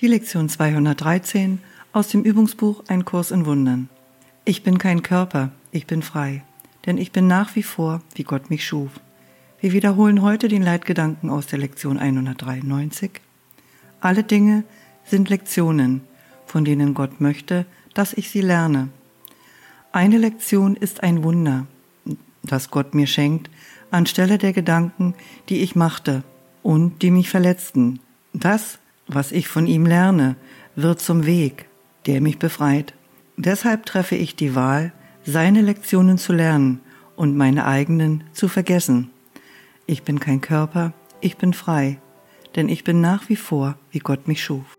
Die Lektion 213 aus dem Übungsbuch Ein Kurs in Wundern. Ich bin kein Körper, ich bin frei, denn ich bin nach wie vor, wie Gott mich schuf. Wir wiederholen heute den Leitgedanken aus der Lektion 193. Alle Dinge sind Lektionen, von denen Gott möchte, dass ich sie lerne. Eine Lektion ist ein Wunder, das Gott mir schenkt, anstelle der Gedanken, die ich machte und die mich verletzten. Das was ich von ihm lerne, wird zum Weg, der mich befreit. Deshalb treffe ich die Wahl, seine Lektionen zu lernen und meine eigenen zu vergessen. Ich bin kein Körper, ich bin frei, denn ich bin nach wie vor, wie Gott mich schuf.